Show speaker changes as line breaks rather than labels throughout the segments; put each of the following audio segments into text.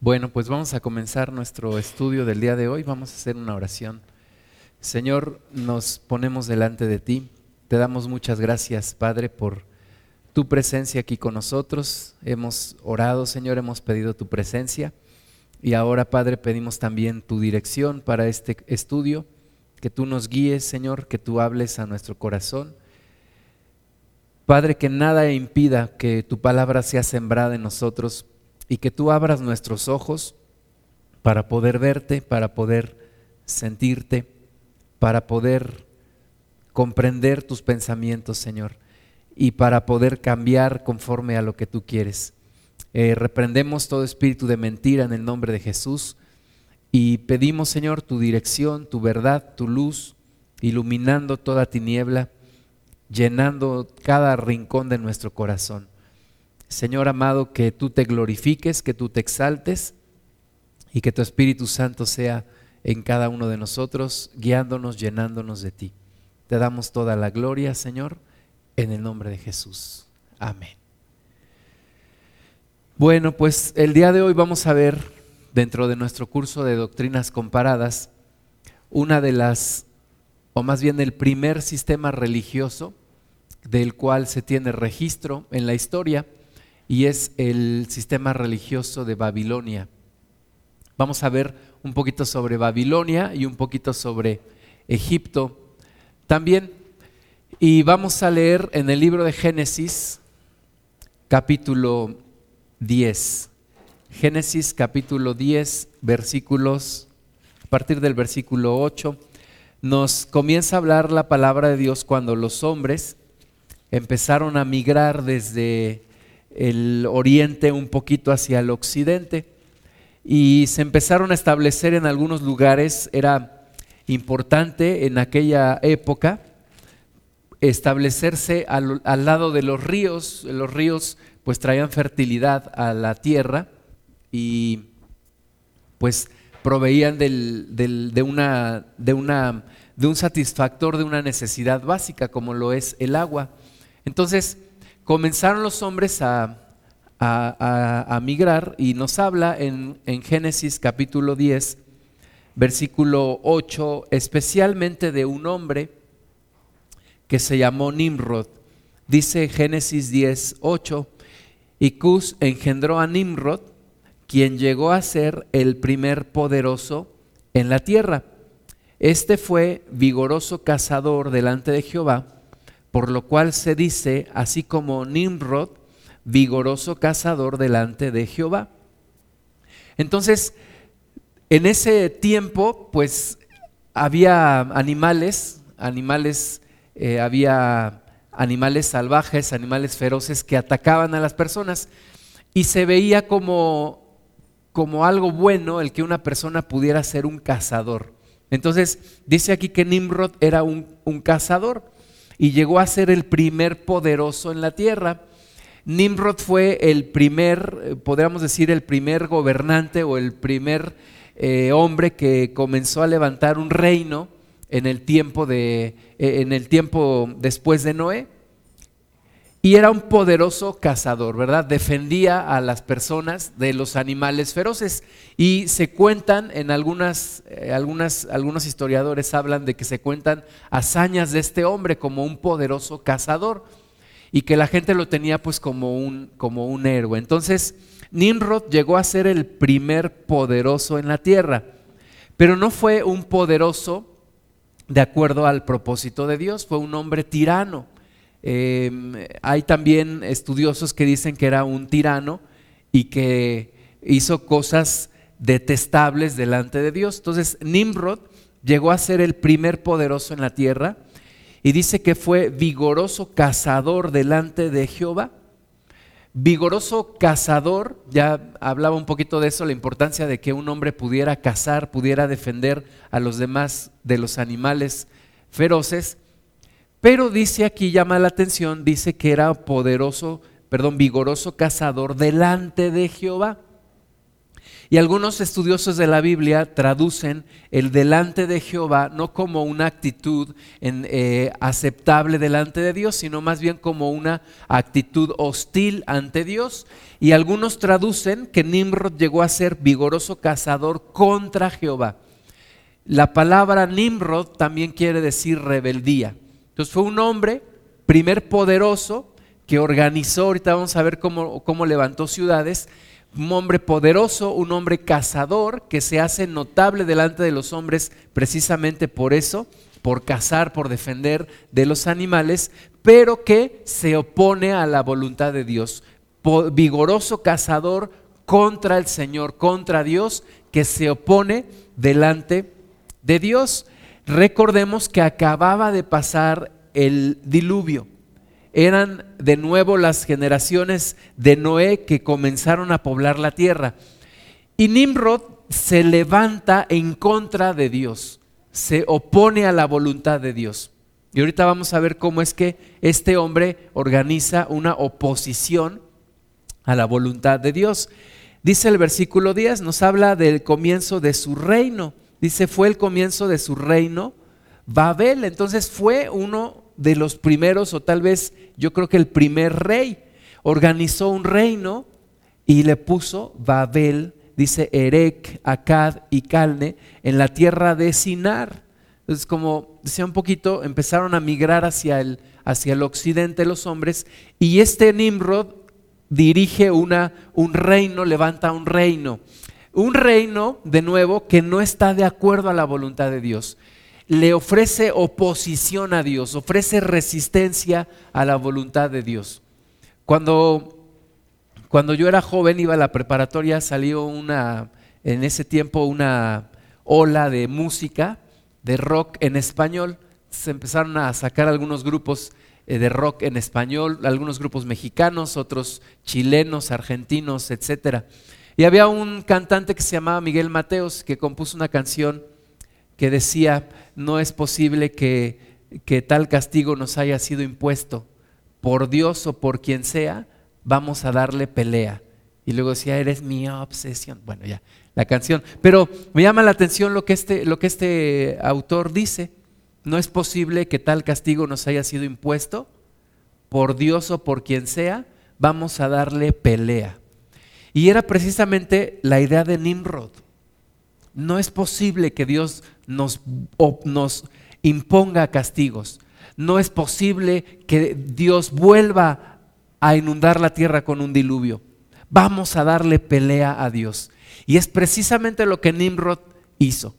Bueno, pues vamos a comenzar nuestro estudio del día de hoy. Vamos a hacer una oración. Señor, nos ponemos delante de ti. Te damos muchas gracias, Padre, por tu presencia aquí con nosotros. Hemos orado, Señor, hemos pedido tu presencia. Y ahora, Padre, pedimos también tu dirección para este estudio. Que tú nos guíes, Señor, que tú hables a nuestro corazón. Padre, que nada impida que tu palabra sea sembrada en nosotros y que tú abras nuestros ojos para poder verte, para poder sentirte, para poder comprender tus pensamientos, Señor, y para poder cambiar conforme a lo que tú quieres. Eh, reprendemos todo espíritu de mentira en el nombre de Jesús y pedimos, Señor, tu dirección, tu verdad, tu luz, iluminando toda tiniebla, llenando cada rincón de nuestro corazón. Señor amado, que tú te glorifiques, que tú te exaltes y que tu Espíritu Santo sea en cada uno de nosotros, guiándonos, llenándonos de ti. Te damos toda la gloria, Señor, en el nombre de Jesús. Amén. Bueno, pues el día de hoy vamos a ver, dentro de nuestro curso de doctrinas comparadas, una de las, o más bien el primer sistema religioso del cual se tiene registro en la historia, y es el sistema religioso de Babilonia. Vamos a ver un poquito sobre Babilonia y un poquito sobre Egipto también. Y vamos a leer en el libro de Génesis capítulo 10. Génesis capítulo 10, versículos, a partir del versículo 8, nos comienza a hablar la palabra de Dios cuando los hombres empezaron a migrar desde el oriente un poquito hacia el occidente y se empezaron a establecer en algunos lugares, era importante en aquella época establecerse al, lado de los ríos, los ríos pues traían fertilidad a la tierra y pues proveían de, una, de, una, de un satisfactor de una necesidad básica como lo es el agua. Entonces, comenzaron los hombres a, migrar y nos habla en, en Génesis capítulo 10, versículo 8, especialmente de un hombre que se llamó Nimrod. Dice Génesis 10, 8, y Cus engendró a Nimrod, quien llegó a ser el primer poderoso en la tierra. Este fue vigoroso cazador delante de Jehová por lo cual se dice, así como Nimrod, vigoroso cazador delante de Jehová. Entonces, en ese tiempo, pues había animales, animales, eh, había animales salvajes, animales feroces que atacaban a las personas y se veía como, como algo bueno el que una persona pudiera ser un cazador. Entonces, dice aquí que Nimrod era un, un cazador y llegó a ser el primer poderoso en la tierra. Nimrod fue el primer, eh, podríamos decir, el primer gobernante o el primer eh, hombre que comenzó a levantar un reino en el tiempo de, eh, en el tiempo después de Noé. Y era un poderoso cazador, ¿verdad? Defendía a las personas de los animales feroces. Y se cuentan en algunas, eh, algunas, algunos historiadores hablan de que se cuentan hazañas de este hombre como un poderoso cazador y que la gente lo tenía pues como un, como un héroe. Entonces, Nimrod llegó a ser el primer poderoso en la tierra, pero no fue un poderoso de acuerdo al propósito de Dios, fue un hombre tirano Em, hay también estudiosos que dicen que era un tirano y que hizo cosas detestables delante de Dios. Entonces, Nimrod llegó a ser el primer poderoso en la tierra y dice que fue vigoroso cazador delante de Jehová. Vigoroso cazador, ya hablaba un poquito de eso, la importancia de que un hombre pudiera cazar, pudiera defender a los demás de los animales feroces. Pero dice aquí, llama la atención, dice que era poderoso, perdón, vigoroso cazador delante de Jehová. Y algunos estudiosos de la Biblia traducen el delante de Jehová no como una actitud eh, aceptable delante de Dios, sino más bien como una actitud hostil ante Dios. Y algunos traducen que Nimrod llegó a ser vigoroso cazador contra Jehová. La palabra Nimrod también quiere decir rebeldía. Entonces fue un hombre, primer poderoso, que organizó, ahorita vamos a ver cómo, cómo levantó ciudades, un hombre poderoso, un hombre cazador que se hace notable delante de los hombres precisamente por eso, por cazar, por defender de los animales, pero que se opone a la voluntad de Dios. Vigoroso cazador contra el Señor, contra Dios, que se opone delante de Dios. Recordemos que acababa de pasar el diluvio eran de nuevo las generaciones de Noé que comenzaron a poblar la tierra. Y Nimrod se levanta en contra de Dios, se opone a la voluntad de Dios. Y ahorita vamos a ver cómo es que este hombre organiza una oposición a la voluntad de Dios. Dice el versículo 10, nos habla del comienzo de su reino. Dice, fue el comienzo de su reino Babel. Entonces fue uno de los primeros, o tal vez yo creo que el primer rey, organizó un reino y le puso Babel, dice Erec, Acad y Calne, en la tierra de Sinar. Entonces, como decía un poquito, empezaron a migrar hacia el, hacia el occidente los hombres, y este Nimrod dirige una, un reino, levanta un reino. Un reino, de nuevo, que no está de acuerdo a la voluntad de Dios le ofrece oposición a Dios, ofrece resistencia a la voluntad de Dios. Cuando, cuando yo era joven, iba a la preparatoria, salió una, en ese tiempo una ola de música, de rock en español. Se empezaron a sacar algunos grupos eh, de rock en español, algunos grupos mexicanos, otros chilenos, argentinos, etc. Y había un cantante que se llamaba Miguel Mateos que compuso una canción que decía, no es posible que, que tal castigo nos haya sido impuesto por Dios o por quien sea, vamos a darle pelea. Y luego decía, eres mi obsesión. Bueno, ya, la canción. Pero me llama la atención lo que este, lo que este autor dice. No es posible que tal castigo nos haya sido impuesto por Dios o por quien sea, vamos a darle pelea. Y era precisamente la idea de Nimrod. No es posible que Dios nos, nos imponga castigos. No es posible que Dios vuelva a inundar la tierra con un diluvio. Vamos a darle pelea a Dios. Y es precisamente lo que Nimrod hizo.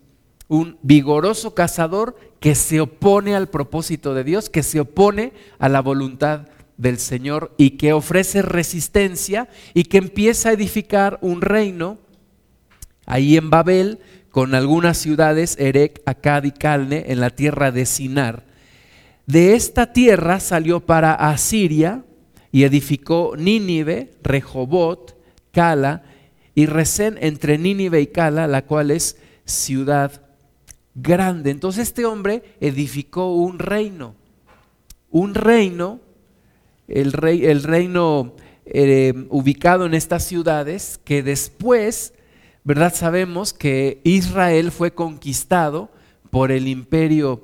Un vigoroso cazador que se opone al propósito de Dios, que se opone a la voluntad del Señor y que ofrece resistencia y que empieza a edificar un reino ahí en Babel con algunas ciudades, Erec, Acad y Calne, en la tierra de Sinar. De esta tierra salió para Asiria y edificó Nínive, Rehobot, Cala y Resén entre Nínive y Cala, la cual es ciudad grande. Entonces este hombre edificó un reino, un reino, el, rey, el reino eh, ubicado en estas ciudades, que después ¿verdad? Sabemos que Israel fue conquistado por el imperio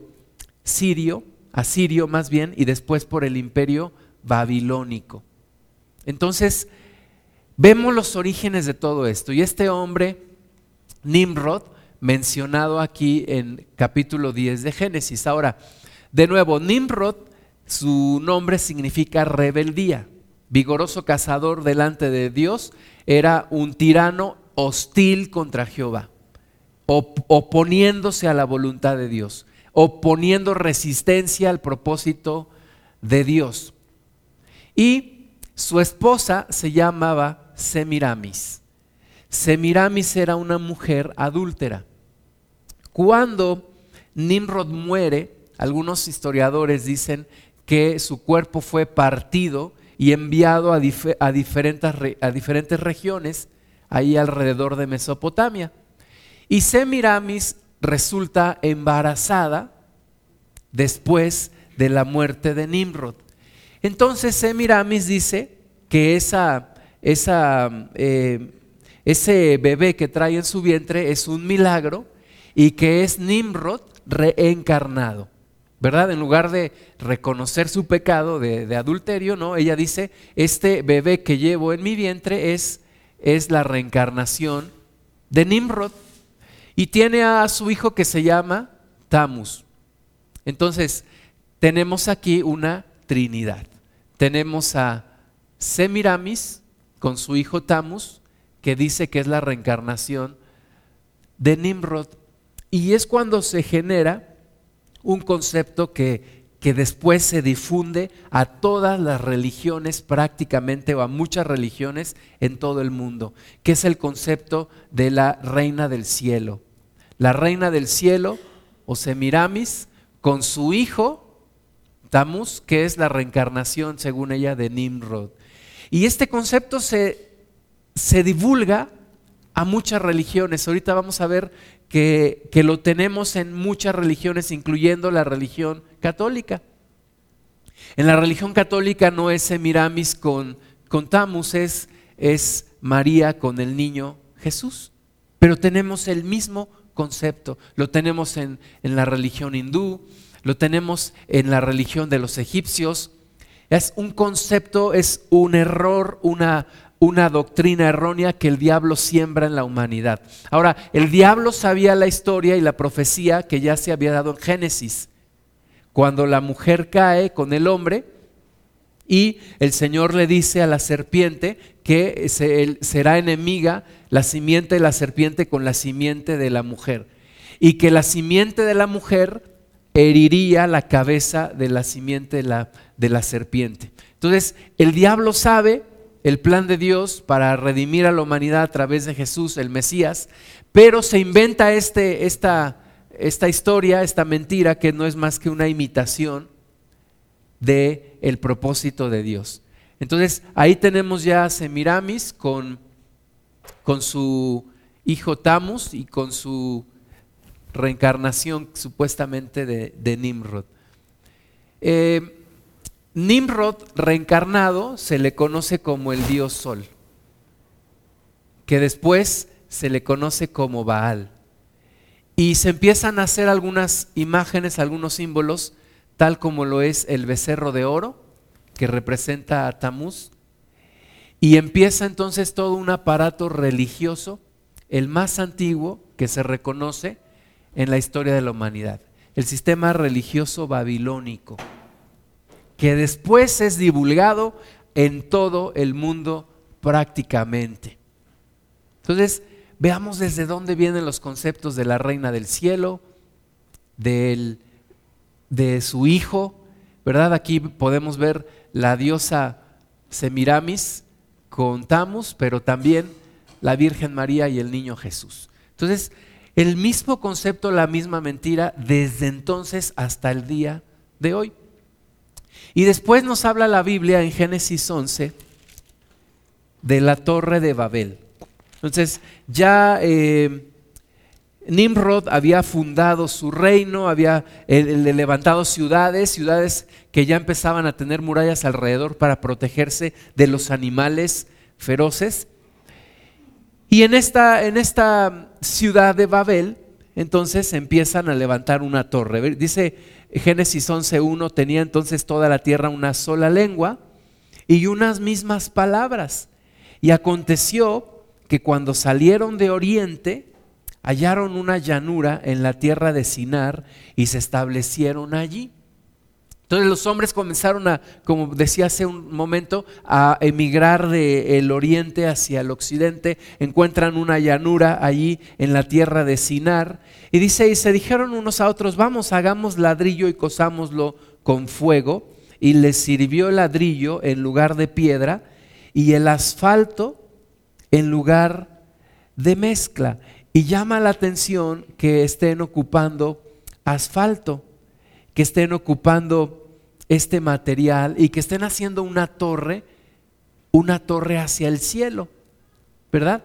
sirio, asirio más bien, y después por el imperio babilónico. Entonces, vemos los orígenes de todo esto. Y este hombre, Nimrod, mencionado aquí en capítulo 10 de Génesis. Ahora, de nuevo, Nimrod, su nombre significa rebeldía. Vigoroso cazador delante de Dios, era un tirano hostil contra Jehová, oponiéndose a la voluntad de Dios, oponiendo resistencia al propósito de Dios. Y su esposa se llamaba Semiramis. Semiramis era una mujer adúltera. Cuando Nimrod muere, algunos historiadores dicen que su cuerpo fue partido y enviado a, diferentes, a diferentes regiones ahí alrededor de Mesopotamia. Y Semiramis resulta embarazada después de la muerte de Nimrod. Entonces Semiramis dice que esa, eh, ese bebé que trae en su vientre es un milagro y que es Nimrod reencarnado. ¿Verdad? En lugar de reconocer su pecado de, adulterio, ¿no? Ella dice, este bebé que llevo en mi vientre es, es la reencarnación de Nimrod. Y tiene a su hijo que se llama Tamus. Entonces, tenemos aquí una trinidad. Tenemos a Semiramis con su hijo Tamus, que dice que es la reencarnación de Nimrod. Y es cuando se genera un concepto que, que después se difunde a todas las religiones prácticamente o a muchas religiones en todo el mundo, que es el concepto de la reina del cielo. La reina del cielo, o Semiramis, con su hijo Tamus, que es la reencarnación, según ella, de Nimrod. Y este concepto se, se divulga a muchas religiones. Ahorita vamos a ver que, que, lo tenemos en muchas religiones, incluyendo la religión católica. En la religión católica no es Semiramis con, con Tamus, es, es María con el niño Jesús. Pero tenemos el mismo concepto. Lo tenemos en, en la religión hindú, lo tenemos en la religión de los egipcios. Es un concepto, es un error, una, una doctrina errónea que el diablo siembra en la humanidad. Ahora, el diablo sabía la historia y la profecía que ya se había dado en Génesis, cuando la mujer cae con el hombre y el Señor le dice a la serpiente que será enemiga la simiente de la serpiente con la simiente de la mujer y que la simiente de la mujer heriría la cabeza de la simiente de la, de la serpiente. Entonces, el diablo sabe el plan de Dios para redimir a la humanidad a través de Jesús, el Mesías, pero se inventa este, esta, esta historia, esta mentira, que no es más que una imitación de el propósito de Dios. Entonces, ahí tenemos ya a Semiramis con, con su hijo Tamus y con su reencarnación supuestamente de, Nimrod. Eh, Nimrod reencarnado se le conoce como el dios sol, que después se le conoce como Baal. Y se empiezan a hacer algunas imágenes, algunos símbolos, tal como lo es el becerro de oro, que representa a Tamuz. Y empieza entonces todo un aparato religioso, el más antiguo que se reconoce, en la historia de la humanidad, el sistema religioso babilónico, que después es divulgado en todo el mundo prácticamente. Entonces, veamos desde dónde vienen los conceptos de la reina del cielo, de su hijo, ¿verdad? Aquí podemos ver la diosa Semiramis con Tamus, pero también la Virgen María y el niño Jesús. Entonces, el mismo concepto, la misma mentira, desde entonces hasta el día de hoy. Y después nos habla la Biblia en Génesis 11 de la torre de Babel. Entonces ya eh, Nimrod había fundado su reino, había levantado ciudades, ciudades que ya empezaban a tener murallas alrededor para protegerse de los animales feroces. Y en esta, en esta ciudad de Babel, entonces empiezan a levantar una torre. Dice Génesis 11.1, tenía entonces toda la tierra una sola lengua y unas mismas palabras. Y aconteció que cuando salieron de oriente, hallaron una llanura en la tierra de Sinar y se establecieron allí. Entonces los hombres comenzaron a, como decía hace un momento, a emigrar del oriente hacia el occidente, encuentran una llanura allí en la tierra de Sinar. Y dice, y se dijeron unos a otros, vamos, hagamos ladrillo y cosámoslo con fuego y les sirvió ladrillo en lugar de piedra y el asfalto en lugar de mezcla. Y llama la atención que estén ocupando asfalto que estén ocupando este material y que estén haciendo una torre, una torre hacia el cielo, ¿verdad?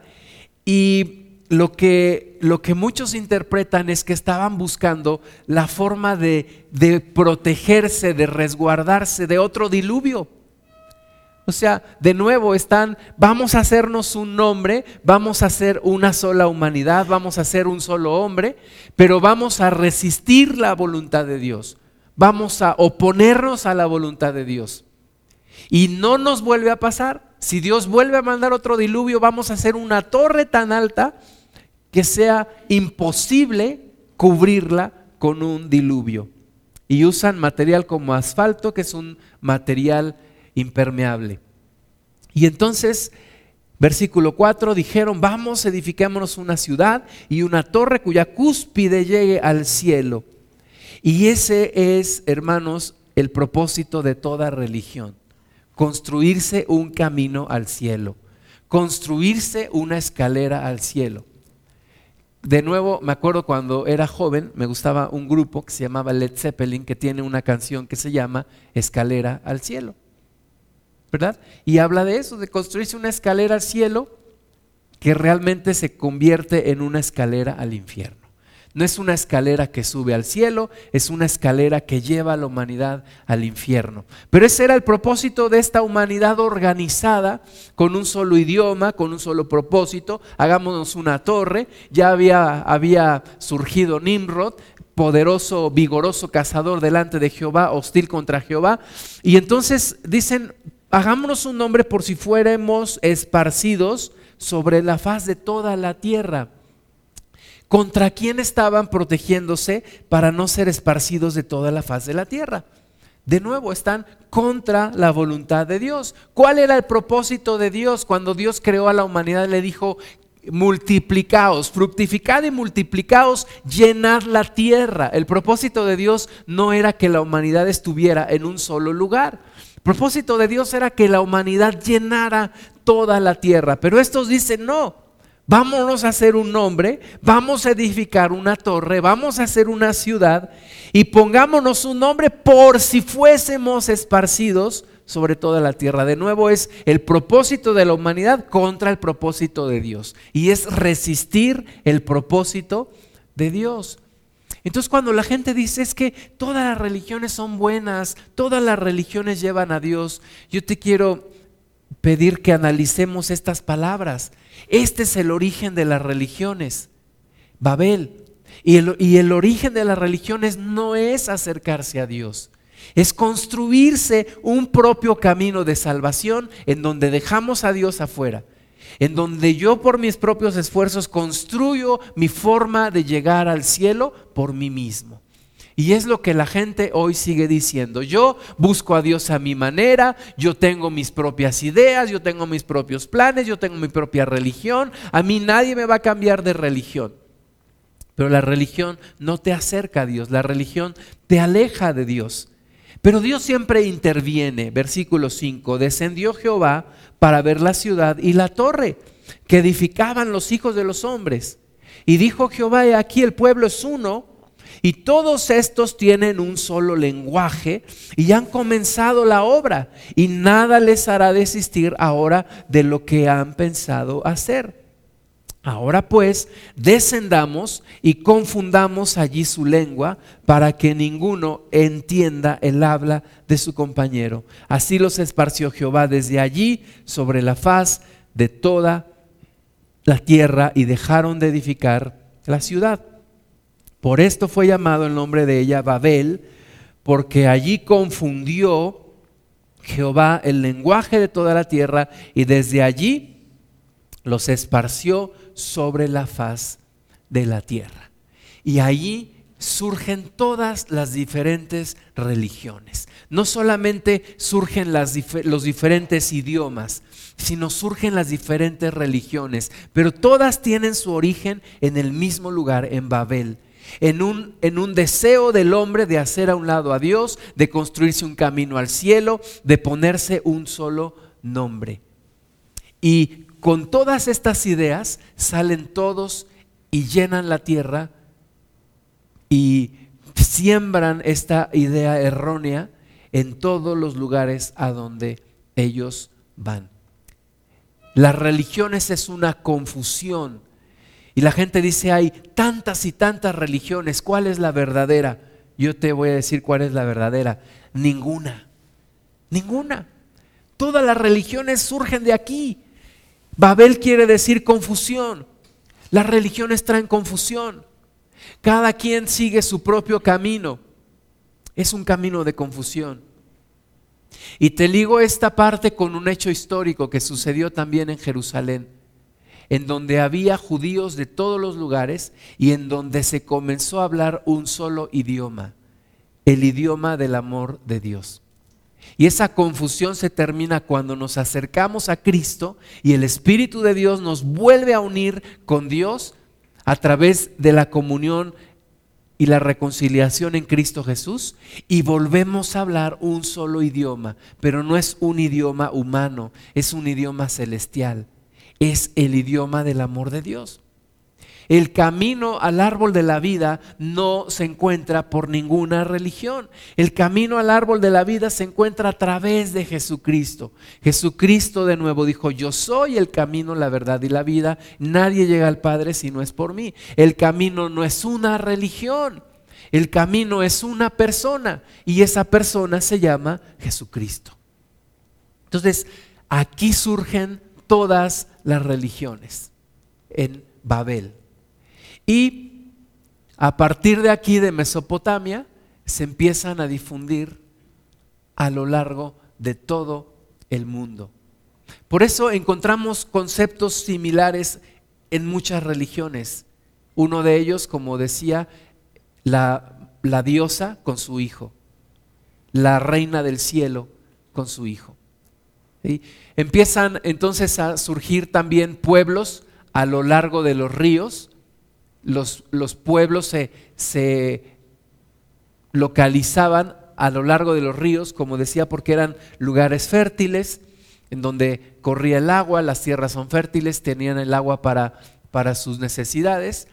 Y lo que, lo que muchos interpretan es que estaban buscando la forma de, de protegerse, de resguardarse de otro diluvio. O sea, de nuevo están, vamos a hacernos un nombre, vamos a hacer una sola humanidad, vamos a ser un solo hombre, pero vamos a resistir la voluntad de Dios, vamos a oponernos a la voluntad de Dios. Y no nos vuelve a pasar. Si Dios vuelve a mandar otro diluvio, vamos a hacer una torre tan alta que sea imposible cubrirla con un diluvio. Y usan material como asfalto, que es un material impermeable. Y entonces, versículo 4, dijeron, vamos, edifiquémonos una ciudad y una torre cuya cúspide llegue al cielo. Y ese es, hermanos, el propósito de toda religión, construirse un camino al cielo, construirse una escalera al cielo. De nuevo, me acuerdo cuando era joven, me gustaba un grupo que se llamaba Led Zeppelin, que tiene una canción que se llama Escalera al Cielo. ¿Verdad? Y habla de eso, de construirse una escalera al cielo que realmente se convierte en una escalera al infierno. No es una escalera que sube al cielo, es una escalera que lleva a la humanidad al infierno. Pero ese era el propósito de esta humanidad organizada, con un solo idioma, con un solo propósito. Hagámonos una torre. Ya había, había surgido Nimrod, poderoso, vigoroso cazador delante de Jehová, hostil contra Jehová. Y entonces dicen, hagámonos un nombre por si fuéramos esparcidos sobre la faz de toda la tierra. ¿Contra quién estaban protegiéndose para no ser esparcidos de toda la faz de la tierra? De nuevo, están contra la voluntad de Dios. ¿Cuál era el propósito de Dios cuando Dios creó a la humanidad? Le dijo, multiplicaos, fructificad y multiplicaos, llenad la tierra. El propósito de Dios no era que la humanidad estuviera en un solo lugar. El propósito de Dios era que la humanidad llenara toda la tierra. Pero estos dicen, no, vámonos a hacer un nombre, vamos a edificar una torre, vamos a hacer una ciudad y pongámonos un nombre por si fuésemos esparcidos sobre toda la tierra. De nuevo es el propósito de la humanidad contra el propósito de Dios. Y es resistir el propósito de Dios. Entonces cuando la gente dice es que todas las religiones son buenas, todas las religiones llevan a Dios, yo te quiero pedir que analicemos estas palabras. Este es el origen de las religiones, Babel. Y el, y el origen de las religiones no es acercarse a Dios, es construirse un propio camino de salvación en donde dejamos a Dios afuera en donde yo por mis propios esfuerzos construyo mi forma de llegar al cielo por mí mismo. Y es lo que la gente hoy sigue diciendo. Yo busco a Dios a mi manera, yo tengo mis propias ideas, yo tengo mis propios planes, yo tengo mi propia religión. A mí nadie me va a cambiar de religión. Pero la religión no te acerca a Dios, la religión te aleja de Dios. Pero Dios siempre interviene. Versículo 5, descendió Jehová para ver la ciudad y la torre que edificaban los hijos de los hombres. Y dijo Jehová, aquí el pueblo es uno, y todos estos tienen un solo lenguaje y han comenzado la obra, y nada les hará desistir ahora de lo que han pensado hacer. Ahora pues, descendamos y confundamos allí su lengua para que ninguno entienda el habla de su compañero. Así los esparció Jehová desde allí sobre la faz de toda la tierra y dejaron de edificar la ciudad. Por esto fue llamado el nombre de ella Babel, porque allí confundió Jehová el lenguaje de toda la tierra y desde allí los esparció sobre la faz de la tierra. Y allí surgen todas las diferentes religiones. No solamente surgen los diferentes idiomas, sino surgen las diferentes religiones, pero todas tienen su origen en el mismo lugar, en Babel. En un, en un deseo del hombre de hacer a un lado a Dios, de construirse un camino al cielo, de ponerse un solo nombre. Y con todas estas ideas salen todos y llenan la tierra y siembran esta idea errónea en todos los lugares a donde ellos van. Las religiones es una confusión y la gente dice hay tantas y tantas religiones, ¿cuál es la verdadera? Yo te voy a decir cuál es la verdadera. Ninguna, ninguna. Todas las religiones surgen de aquí. Babel quiere decir confusión. Las religiones traen confusión. Cada quien sigue su propio camino. Es un camino de confusión. Y te ligo esta parte con un hecho histórico que sucedió también en Jerusalén, en donde había judíos de todos los lugares y en donde se comenzó a hablar un solo idioma, el idioma del amor de Dios. Y esa confusión se termina cuando nos acercamos a Cristo y el Espíritu de Dios nos vuelve a unir con Dios a través de la comunión y la reconciliación en Cristo Jesús y volvemos a hablar un solo idioma, pero no es un idioma humano, es un idioma celestial, es el idioma del amor de Dios. El camino al árbol de la vida no se encuentra por ninguna religión. El camino al árbol de la vida se encuentra a través de Jesucristo. Jesucristo de nuevo dijo, yo soy el camino, la verdad y la vida. Nadie llega al Padre si no es por mí. El camino no es una religión. El camino es una persona y esa persona se llama Jesucristo. Entonces, aquí surgen todas las religiones en Babel. Y a partir de aquí, de Mesopotamia, se empiezan a difundir a lo largo de todo el mundo. Por eso encontramos conceptos similares en muchas religiones. Uno de ellos, como decía, la, diosa con su hijo, la reina del cielo con su hijo. Empiezan entonces a surgir también pueblos a lo largo de los ríos, los, pueblos se, se localizaban a lo largo de los ríos, como decía, porque eran lugares fértiles, en donde corría el agua, las tierras son fértiles, tenían el agua para, para sus necesidades.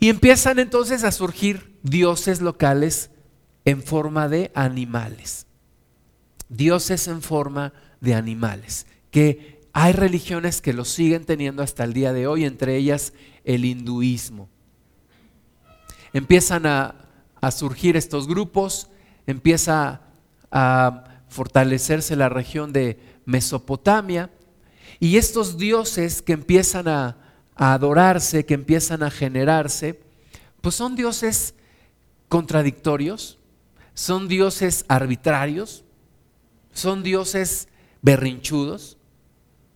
Y empiezan entonces a surgir dioses locales en forma de animales. Dioses en forma de animales, que hay religiones que los siguen teniendo hasta el día de hoy, entre ellas el hinduismo. Empiezan a, surgir estos grupos, empieza a fortalecerse la región de Mesopotamia y estos dioses que empiezan a, a adorarse, que empiezan a generarse, pues son dioses contradictorios, son dioses arbitrarios, son dioses berrinchudos,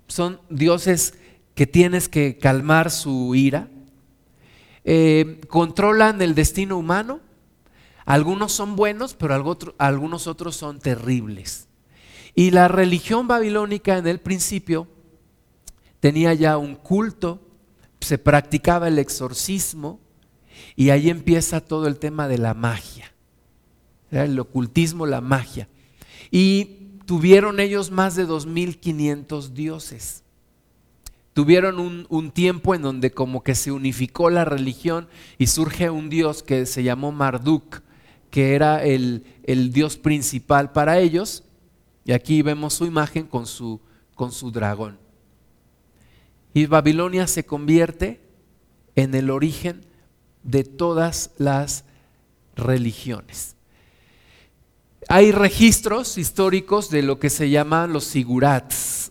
son dioses que tienes que calmar su ira, eh, controlan el destino humano. Algunos son buenos, pero algunos otros son terribles. Y la religión babilónica en el principio tenía ya un culto, se practicaba el exorcismo y ahí empieza todo el tema de la magia, el ocultismo, la magia. Y tuvieron ellos más de 2.500 dioses tuvieron un, tiempo en donde como que se unificó la religión y surge un dios que se llamó Marduk, que era el, dios principal para ellos. Y aquí vemos su imagen con su, con su dragón. Y Babilonia se convierte en el origen de todas las religiones. Hay registros históricos de lo que se llaman los sigurats.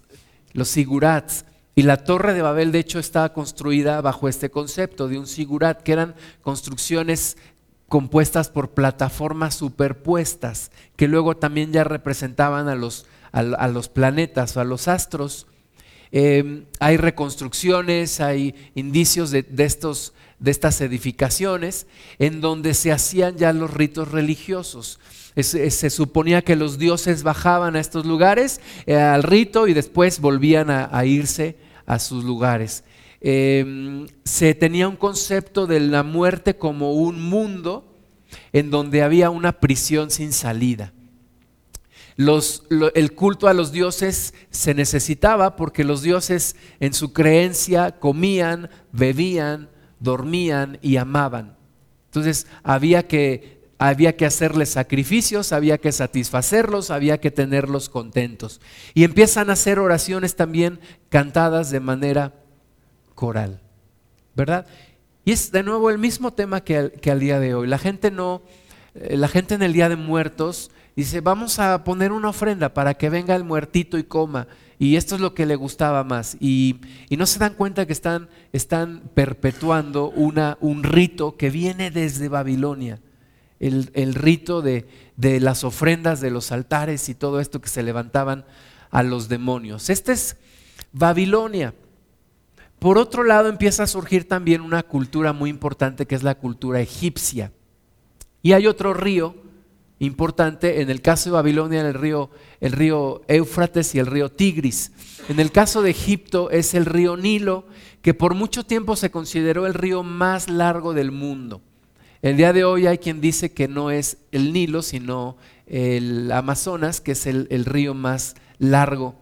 Los sigurats y la torre de Babel, de hecho, estaba construida bajo este concepto de un sigurat, que eran construcciones compuestas por plataformas superpuestas, que luego también ya representaban a los, a, los planetas o a los astros. Eh, hay reconstrucciones, hay indicios de, estos, de estas edificaciones en donde se hacían ya los ritos religiosos se suponía que los dioses bajaban a estos lugares eh, al rito y después volvían a irse a sus lugares. Em, se tenía un concepto de la muerte como un mundo en donde había una prisión sin salida. el culto a los dioses se necesitaba porque los dioses en su creencia comían, bebían, dormían y amaban. Entonces había que había que hacerles sacrificios, había que satisfacerlos, había que tenerlos contentos. Y empiezan a hacer oraciones también cantadas de manera coral, ¿verdad? Y es de nuevo el mismo tema que al, día de hoy. La gente no, eh, la gente en el Día de Muertos dice, vamos a poner una ofrenda para que venga el muertito y coma. Y esto es lo que le gustaba más. Y, no se dan cuenta que están, están perpetuando una, un rito que viene desde Babilonia. El, el rito de, de, las ofrendas, de los altares y todo esto que se levantaban a los demonios. Este es Babilonia. Por otro lado, empieza a surgir también una cultura muy importante que es la cultura egipcia. Y hay otro río importante, en el caso de Babilonia, el río, el río Éufrates y el río Tigris. En el caso de Egipto es el río Nilo, que por mucho tiempo se consideró el río más largo del mundo. El día de hoy hay quien dice que no es el Nilo, sino el Amazonas, que es el, río más largo,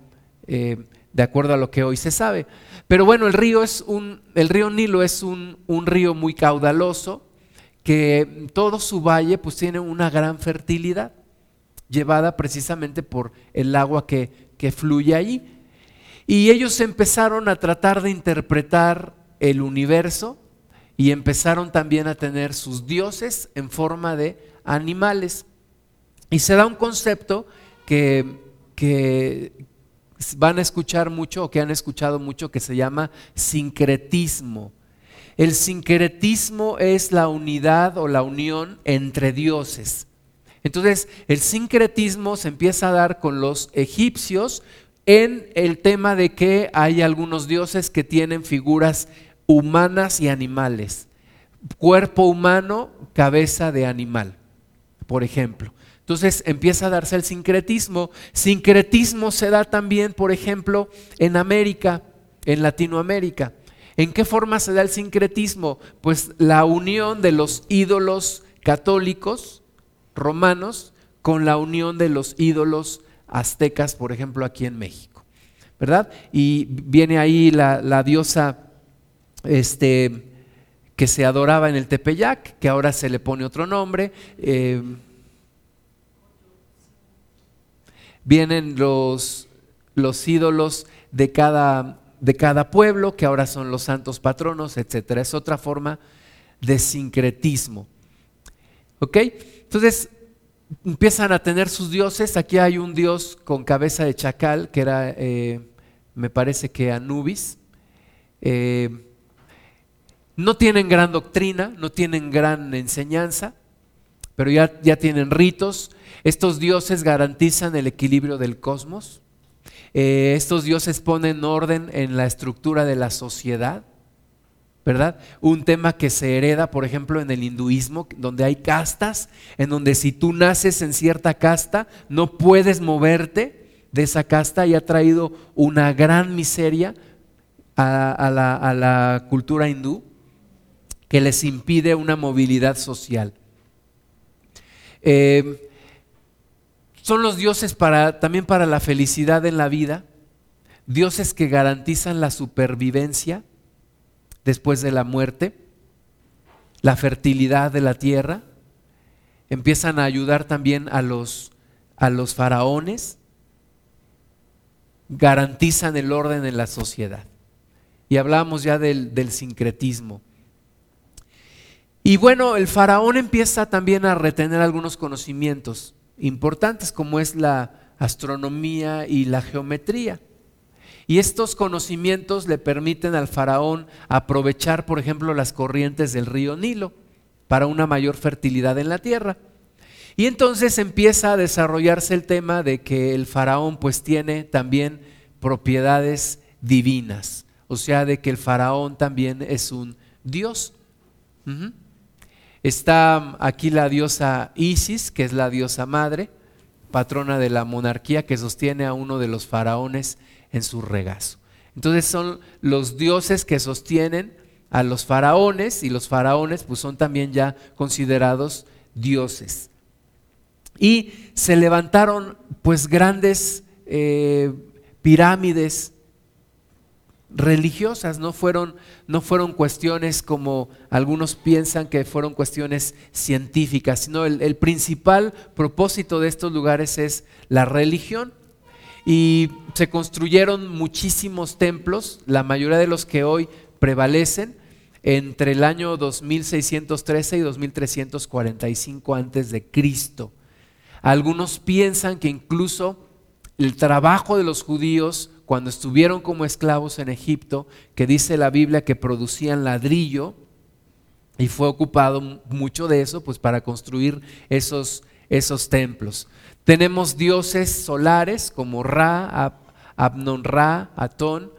eh, de acuerdo a lo que hoy se sabe. Pero bueno, el río, es un, el río Nilo es un, un río muy caudaloso, que todo su valle pues tiene una gran fertilidad, llevada precisamente por el agua que, que fluye allí. Y ellos empezaron a tratar de interpretar el universo y empezaron también a tener sus dioses en forma de animales. Y se da un concepto que, que, van a escuchar mucho o que han escuchado mucho que se llama sincretismo. El sincretismo es la unidad o la unión entre dioses. Entonces, el sincretismo se empieza a dar con los egipcios en el tema de que hay algunos dioses que tienen figuras humanas y animales. Cuerpo humano, cabeza de animal, por ejemplo. Entonces empieza a darse el sincretismo. Sincretismo se da también, por ejemplo, en América, en Latinoamérica. ¿En qué forma se da el sincretismo? Pues la unión de los ídolos católicos romanos con la unión de los ídolos aztecas, por ejemplo, aquí en México. ¿Verdad? Y viene ahí la, diosa este, que se adoraba en el Tepeyac, que ahora se le pone otro nombre. Eh, vienen los, los ídolos de cada, de cada pueblo, que ahora son los santos patronos, etc. Es otra forma de sincretismo. ¿Ok? Entonces, empiezan a tener sus dioses. Aquí hay un dios con cabeza de chacal, que era, eh, me parece que Anubis. Eh, no tienen gran doctrina, no tienen gran enseñanza, pero ya, ya tienen ritos. Estos dioses garantizan el equilibrio del cosmos. Eh, estos dioses ponen orden en la estructura de la sociedad. ¿verdad? Un tema que se hereda, por ejemplo, en el hinduismo, donde hay castas, en donde si tú naces en cierta casta, no puedes moverte de esa casta y ha traído una gran miseria a, la, cultura hindú que les impide una movilidad social. Eh, son los dioses para, también para la felicidad en la vida, dioses que garantizan la supervivencia después de la muerte, la fertilidad de la tierra, empiezan a ayudar también a los, a los faraones, garantizan el orden en la sociedad. Y hablamos ya del, del sincretismo. Y bueno, el faraón empieza también a retener algunos conocimientos importantes como es la astronomía y la geometría. Y estos conocimientos le permiten al faraón aprovechar, por ejemplo, las corrientes del río Nilo para una mayor fertilidad en la tierra. Y entonces empieza a desarrollarse el tema de que el faraón pues tiene también propiedades divinas, o sea, de que el faraón también es un dios. Está aquí la diosa Isis, que es la diosa madre, patrona de la monarquía, que sostiene a uno de los faraones en su regazo. Entonces son los dioses que sostienen a los faraones y los faraones pues son también ya considerados dioses. Y se levantaron pues grandes eh, pirámides religiosas, no fueron, no fueron cuestiones como algunos piensan que fueron cuestiones científicas, sino el, principal propósito de estos lugares es la religión. Y se construyeron muchísimos templos, la mayoría de los que hoy prevalecen entre el año 2613 y 2345 antes de Cristo. Algunos piensan que incluso el trabajo de los judíos cuando estuvieron como esclavos en Egipto, que dice la Biblia que producían ladrillo, y fue ocupado mucho de eso pues para construir esos, esos templos. Tenemos dioses solares como Ra, Abnon Ra, Atón.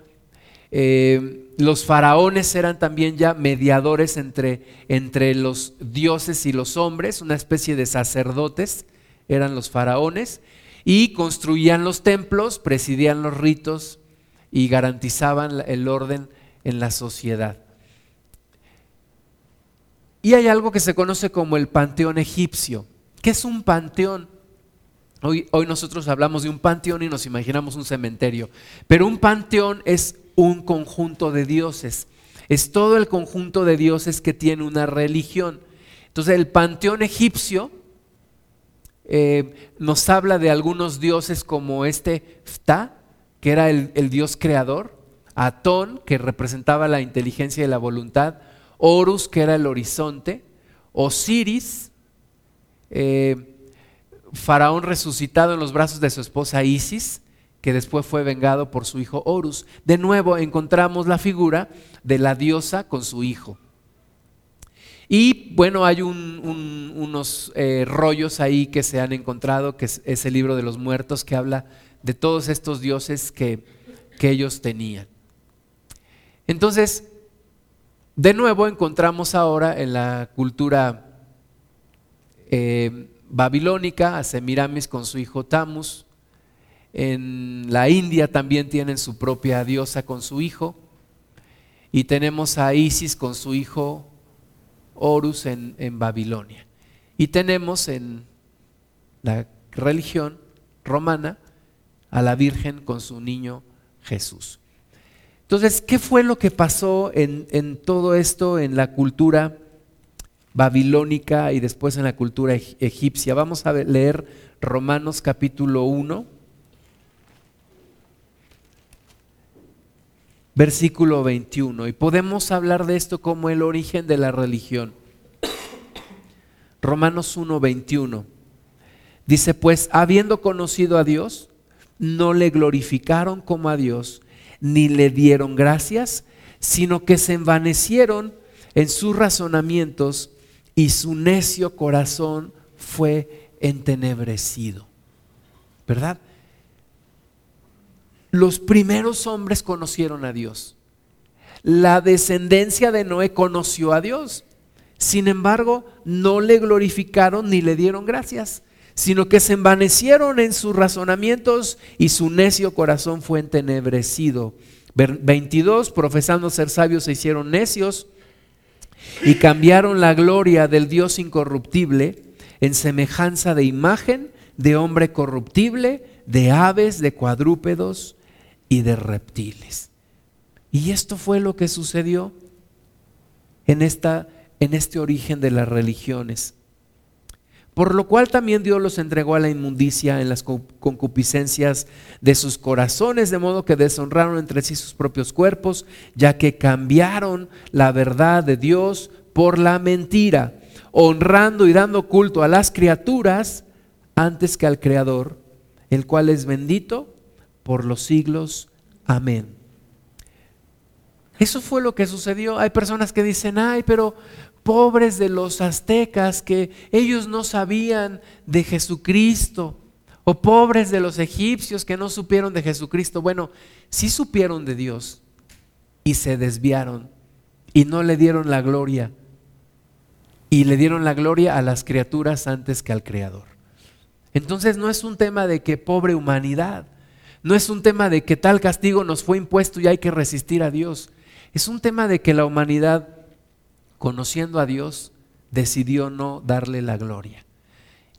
Eh, los faraones eran también ya mediadores entre, entre los dioses y los hombres, una especie de sacerdotes eran los faraones y construían los templos, presidían los ritos y garantizaban el orden en la sociedad. Y hay algo que se conoce como el panteón egipcio. ¿Qué es un panteón? Hoy, hoy, nosotros hablamos de un panteón y nos imaginamos un cementerio, pero un panteón es un conjunto de dioses, es todo el conjunto de dioses que tiene una religión. Entonces el panteón egipcio eh, nos habla de algunos dioses como este Fta, que era el, dios creador, Atón, que representaba la inteligencia y la voluntad, Horus, que era el horizonte, Osiris, eh, Faraón resucitado en los brazos de su esposa Isis, que después fue vengado por su hijo Horus. De nuevo encontramos la figura de la diosa con su hijo. Y bueno, hay unos eh, rollos ahí que se han encontrado, que es, el libro de los muertos, que habla de todos estos dioses que, ellos tenían. Entonces, de nuevo encontramos ahora en la cultura eh, babilónica a Semiramis con su hijo Tamus. En la India también tienen su propia diosa con su hijo. Y tenemos a Isis con su hijo Horus en, Babilonia. Y tenemos en la religión romana a la Virgen con su niño Jesús. Entonces, ¿qué fue lo que pasó en, en, todo esto en la cultura babilónica y después en la cultura egipcia? Vamos a leer Romanos capítulo 1, versículo 21. Y podemos hablar de esto como el origen de la religión. Romanos 1, 21. Dice, pues habiendo conocido a Dios, no le glorificaron como a Dios, ni le dieron gracias, sino que se envanecieron en sus razonamientos y su necio corazón fue entenebrecido. ¿Verdad? Los primeros hombres conocieron a Dios. La descendencia de Noé conoció a Dios. Sin embargo, no le glorificaron ni le dieron gracias, sino que se envanecieron en sus razonamientos y su necio corazón fue entenebrecido. 22, profesando ser sabios, se hicieron necios y cambiaron la gloria del Dios incorruptible en semejanza de imagen de hombre corruptible, de aves, de cuadrúpedos y de reptiles. Y esto fue lo que sucedió en, esta, en este origen de las religiones. Por lo cual también Dios los entregó a la inmundicia en las concupiscencias de sus corazones, de modo que deshonraron entre sí sus propios cuerpos, ya que cambiaron la verdad de Dios por la mentira, honrando y dando culto a las criaturas antes que al Creador, el cual es bendito por los siglos. Amén. Eso fue lo que sucedió. Hay personas que dicen, ay, pero pobres de los aztecas que ellos no sabían de Jesucristo. O pobres de los egipcios que no supieron de Jesucristo. Bueno, sí supieron de Dios y se desviaron y no le dieron la gloria. Y le dieron la gloria a las criaturas antes que al Creador. Entonces no es un tema de que pobre humanidad. No es un tema de que tal castigo nos fue impuesto y hay que resistir a Dios. Es un tema de que la humanidad, conociendo a Dios, decidió no darle la gloria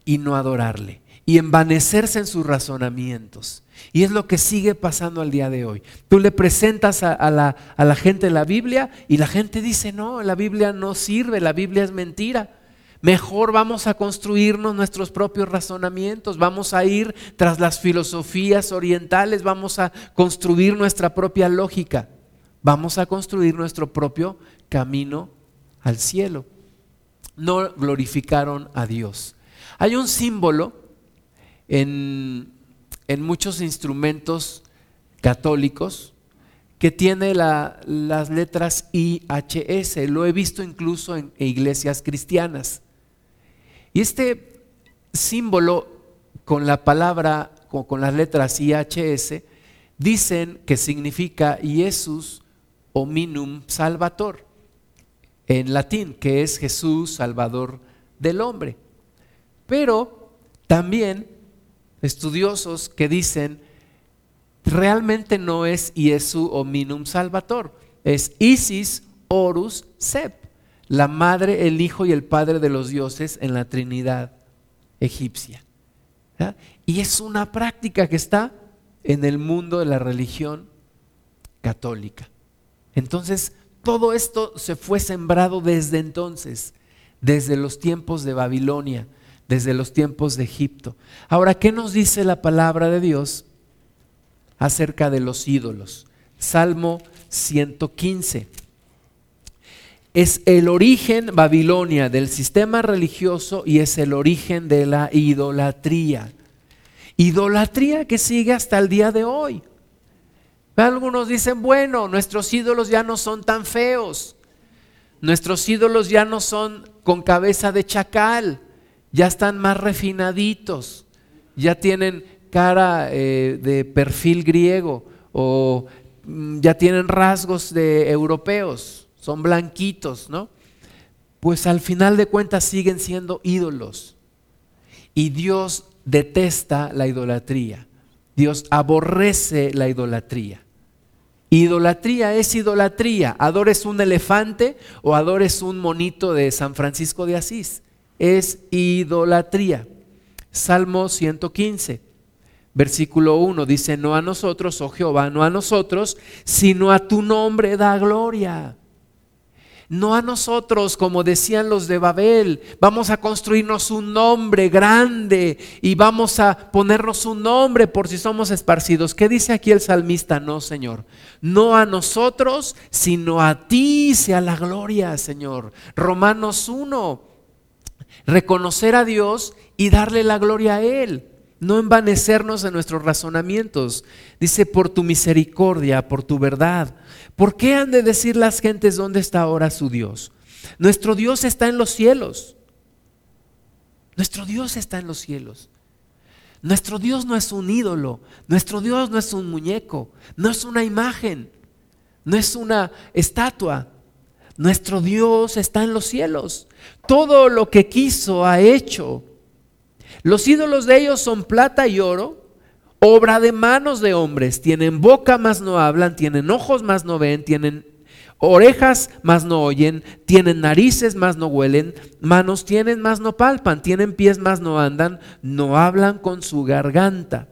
y no adorarle y envanecerse en sus razonamientos. Y es lo que sigue pasando al día de hoy. Tú le presentas a, la, a la gente la Biblia y la gente dice, no, la Biblia no sirve, la Biblia es mentira. Mejor vamos a construirnos nuestros propios razonamientos, vamos a ir tras las filosofías orientales, vamos a construir nuestra propia lógica, vamos a construir nuestro propio camino al cielo. No glorificaron a Dios. Hay un símbolo en, en muchos instrumentos católicos que tiene las letras IHS. Lo he visto incluso en iglesias cristianas. Y este símbolo con la palabra, con, con las letras IHS, dicen que significa Jesús hominum salvator, en latín, que es Jesús salvador del hombre. Pero también estudiosos que dicen realmente no es Iesu hominum salvator, es Isis orus sep, la madre, el hijo y el padre de los dioses en la Trinidad egipcia. Y es una práctica que está en el mundo de la religión católica. Entonces, todo esto se fue sembrado desde entonces, desde los tiempos de Babilonia, desde los tiempos de Egipto. Ahora, ¿qué nos dice la palabra de Dios acerca de los ídolos? Salmo 115. Es el origen Babilonia del sistema religioso y es el origen de la idolatría. Idolatría que sigue hasta el día de hoy. Algunos dicen, bueno, nuestros ídolos ya no son tan feos. Nuestros ídolos ya no son con cabeza de chacal ya están más refinaditos, ya tienen cara eh, de perfil griego o mm, ya tienen rasgos de europeos, son blanquitos, ¿no? Pues al final de cuentas siguen siendo ídolos. Y Dios detesta la idolatría. Dios aborrece la idolatría. Idolatría es idolatría. Adores un elefante o adores un monito de San Francisco de Asís es idolatría. Salmo 115, versículo 1 dice, no a nosotros, oh Jehová, no a nosotros, sino a tu nombre da gloria. No a nosotros, como decían los de Babel, vamos a construirnos un nombre grande y vamos a ponernos un nombre por si somos esparcidos. ¿Qué dice aquí el salmista? No, Señor. No a nosotros, sino a ti sea la gloria, Señor. Romanos 1, reconocer a Dios y darle la gloria a Él, no envanecernos en nuestros razonamientos. Dice, por tu misericordia, por tu verdad. ¿Por qué han de decir las gentes dónde está ahora su Dios? Nuestro Dios está en los cielos. Nuestro Dios está en los cielos. Nuestro Dios no es un ídolo, nuestro Dios no es un muñeco, no es una imagen, no es una estatua. Nuestro Dios está en los cielos. Todo lo que quiso ha hecho. Los ídolos de ellos son plata y oro, obra de manos de hombres. Tienen boca mas no hablan, tienen ojos mas no ven, tienen orejas mas no oyen, tienen narices mas no huelen, manos tienen mas no palpan, tienen pies mas no andan, no hablan con su garganta.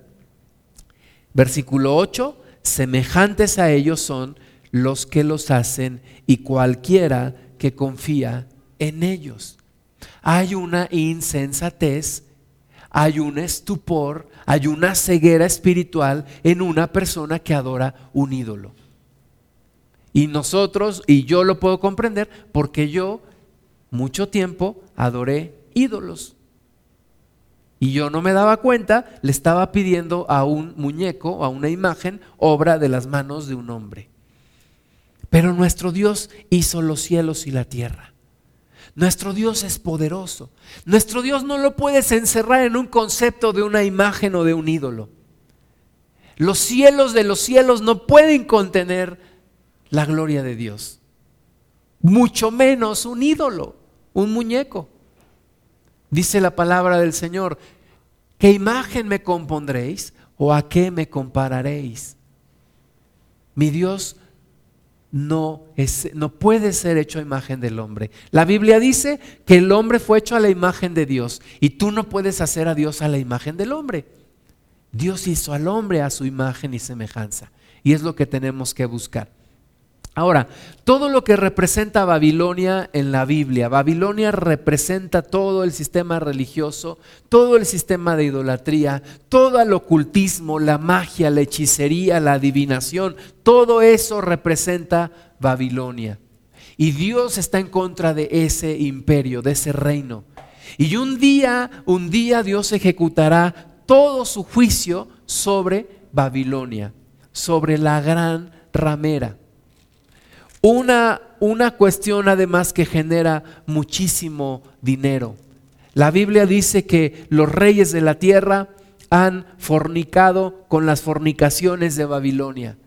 Versículo 8, semejantes a ellos son los que los hacen y cualquiera que confía en ellos. Hay una insensatez, hay un estupor, hay una ceguera espiritual en una persona que adora un ídolo. Y nosotros, y yo lo puedo comprender, porque yo mucho tiempo adoré ídolos. Y yo no me daba cuenta, le estaba pidiendo a un muñeco, a una imagen, obra de las manos de un hombre. Pero nuestro Dios hizo los cielos y la tierra. Nuestro Dios es poderoso. Nuestro Dios no lo puedes encerrar en un concepto de una imagen o de un ídolo. Los cielos de los cielos no pueden contener la gloria de Dios. Mucho menos un ídolo, un muñeco. Dice la palabra del Señor, ¿qué imagen me compondréis o a qué me compararéis? Mi Dios no, es, no puede ser hecho a imagen del hombre. La Biblia dice que el hombre fue hecho a la imagen de Dios y tú no puedes hacer a Dios a la imagen del hombre. Dios hizo al hombre a su imagen y semejanza y es lo que tenemos que buscar. Ahora, todo lo que representa Babilonia en la Biblia, Babilonia representa todo el sistema religioso, todo el sistema de idolatría, todo el ocultismo, la magia, la hechicería, la adivinación, todo eso representa Babilonia. Y Dios está en contra de ese imperio, de ese reino. Y un día, un día Dios ejecutará todo su juicio sobre Babilonia, sobre la gran ramera. Una, una cuestión además que genera muchísimo dinero. La Biblia dice que los reyes de la tierra han fornicado con las fornicaciones de Babilonia.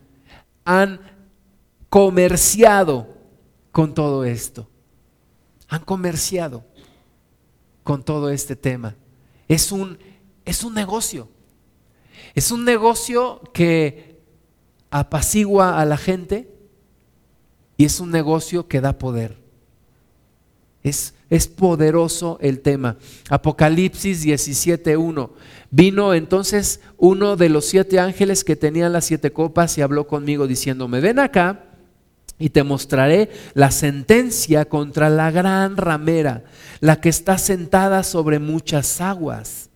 Han comerciado con todo esto. Han comerciado con todo este tema. Es un, es un negocio. Es un negocio que apacigua a la gente y es un negocio que da poder. Es, es poderoso el tema. Apocalipsis 17.1. Vino entonces uno de los siete ángeles que tenían las siete copas y habló conmigo diciéndome, ven acá y te mostraré la sentencia contra la gran ramera, la que está sentada sobre muchas aguas.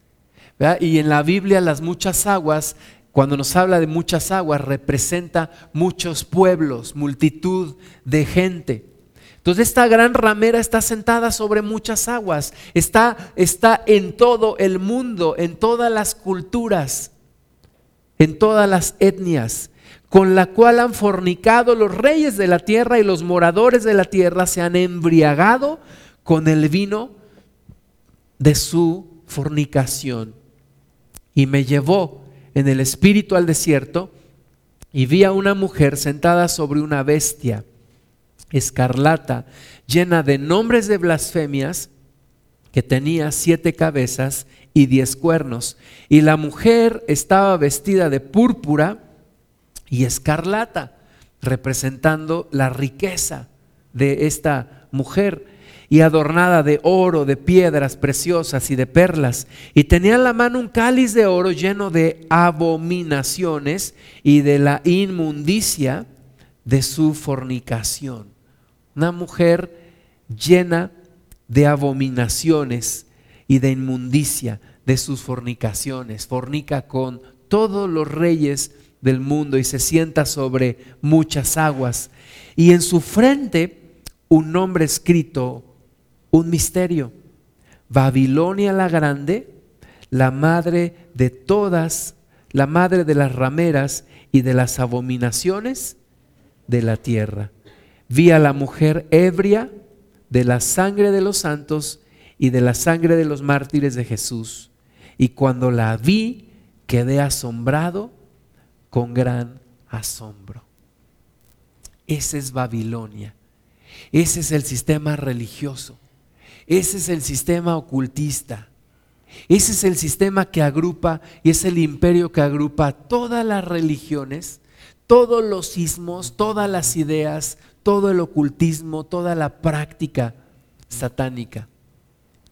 Y en la Biblia las muchas aguas, cuando nos habla de muchas aguas, representa muchos pueblos, multitud de gente. Entonces esta gran ramera está sentada sobre muchas aguas, está, está en todo el mundo, en todas las culturas, en todas las etnias con la cual han fornicado los reyes de la tierra y los moradores de la tierra se han embriagado con el vino de su fornicación. Y me llevó en el espíritu al desierto y vi a una mujer sentada sobre una bestia escarlata, llena de nombres de blasfemias, que tenía siete cabezas y diez cuernos. Y la mujer estaba vestida de púrpura, y escarlata, representando la riqueza de esta mujer y adornada de oro, de piedras preciosas y de perlas. Y tenía en la mano un cáliz de oro lleno de abominaciones y de la inmundicia de su fornicación. Una mujer llena de abominaciones y de inmundicia de sus fornicaciones. Fornica con todos los reyes del mundo y se sienta sobre muchas aguas. Y en su frente un nombre escrito, un misterio. Babilonia la grande, la madre de todas, la madre de las rameras y de las abominaciones de la tierra. Vi a la mujer ebria de la sangre de los santos y de la sangre de los mártires de Jesús. Y cuando la vi, quedé asombrado con gran asombro. Ese es Babilonia. Ese es el sistema religioso. Ese es el sistema ocultista. Ese es el sistema que agrupa y es el imperio que agrupa todas las religiones, todos los sismos, todas las ideas, todo el ocultismo, toda la práctica satánica.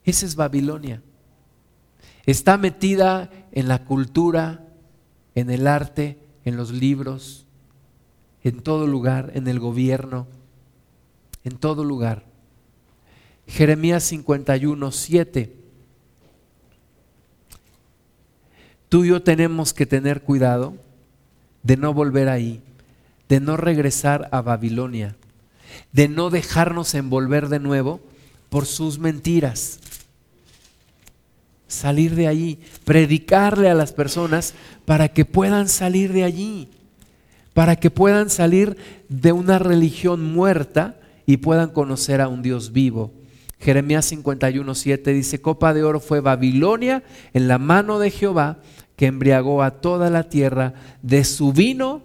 Esa es Babilonia. Está metida en la cultura, en el arte, en los libros, en todo lugar, en el gobierno, en todo lugar. Jeremías 51, 7. Tú y yo tenemos que tener cuidado de no volver ahí, de no regresar a Babilonia, de no dejarnos envolver de nuevo por sus mentiras salir de allí, predicarle a las personas para que puedan salir de allí, para que puedan salir de una religión muerta y puedan conocer a un Dios vivo. Jeremías 51, 7 dice, copa de oro fue Babilonia en la mano de Jehová, que embriagó a toda la tierra, de su vino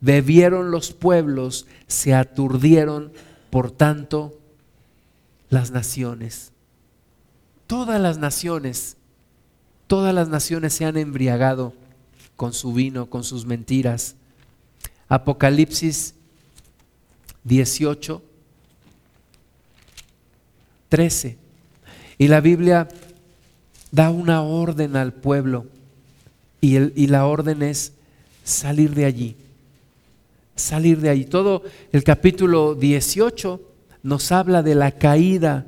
bebieron los pueblos, se aturdieron, por tanto, las naciones. Todas las naciones Todas las naciones se han embriagado con su vino, con sus mentiras. Apocalipsis 18, 13. Y la Biblia da una orden al pueblo y, y la orden es salir de allí, salir de allí. Todo el capítulo 18 nos habla de la caída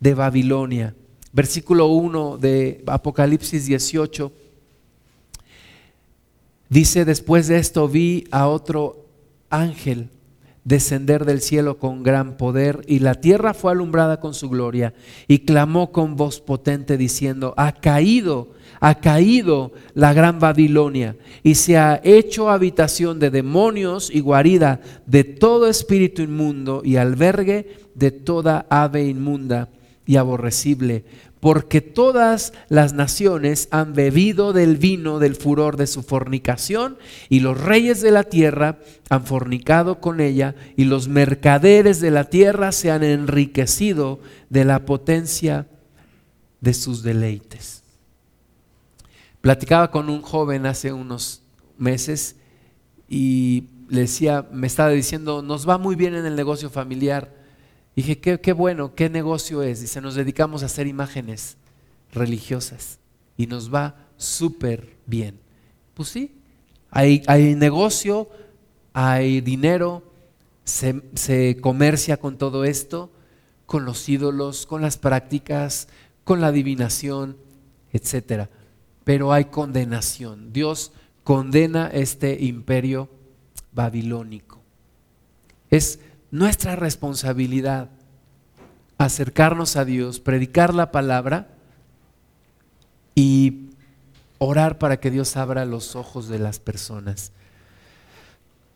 de Babilonia. Versículo 1 de Apocalipsis 18 dice, después de esto vi a otro ángel descender del cielo con gran poder, y la tierra fue alumbrada con su gloria, y clamó con voz potente diciendo, ha caído, ha caído la gran Babilonia, y se ha hecho habitación de demonios y guarida de todo espíritu inmundo y albergue de toda ave inmunda y aborrecible porque todas las naciones han bebido del vino del furor de su fornicación, y los reyes de la tierra han fornicado con ella, y los mercaderes de la tierra se han enriquecido de la potencia de sus deleites. Platicaba con un joven hace unos meses y le decía, me estaba diciendo, nos va muy bien en el negocio familiar Dije, qué, bueno, qué negocio es. Dice, nos dedicamos a hacer imágenes religiosas y nos va súper bien. Pues sí, hay, hay negocio, hay dinero, se, se, comercia con todo esto, con los ídolos, con las prácticas, con la adivinación, etc. Pero hay condenación. Dios condena este imperio babilónico. Es nuestra responsabilidad acercarnos a Dios, predicar la palabra y orar para que Dios abra los ojos de las personas.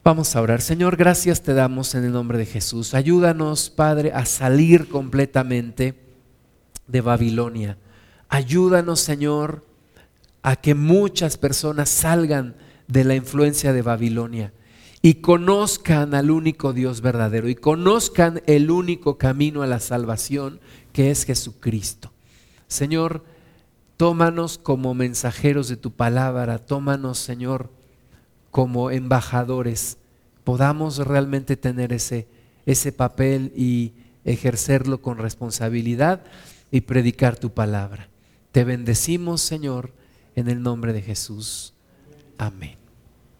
Vamos a orar. Señor, gracias te damos en el nombre de Jesús. Ayúdanos, Padre, a salir completamente de Babilonia. Ayúdanos, Señor, a que muchas personas salgan de la influencia de Babilonia y conozcan al único Dios verdadero y conozcan el único camino a la salvación que es Jesucristo. Señor, tómanos como mensajeros de tu palabra, tómanos, Señor, como embajadores, podamos realmente tener ese, ese papel y ejercerlo con responsabilidad y predicar tu palabra. Te bendecimos, Señor, en el nombre de Jesús. Amén.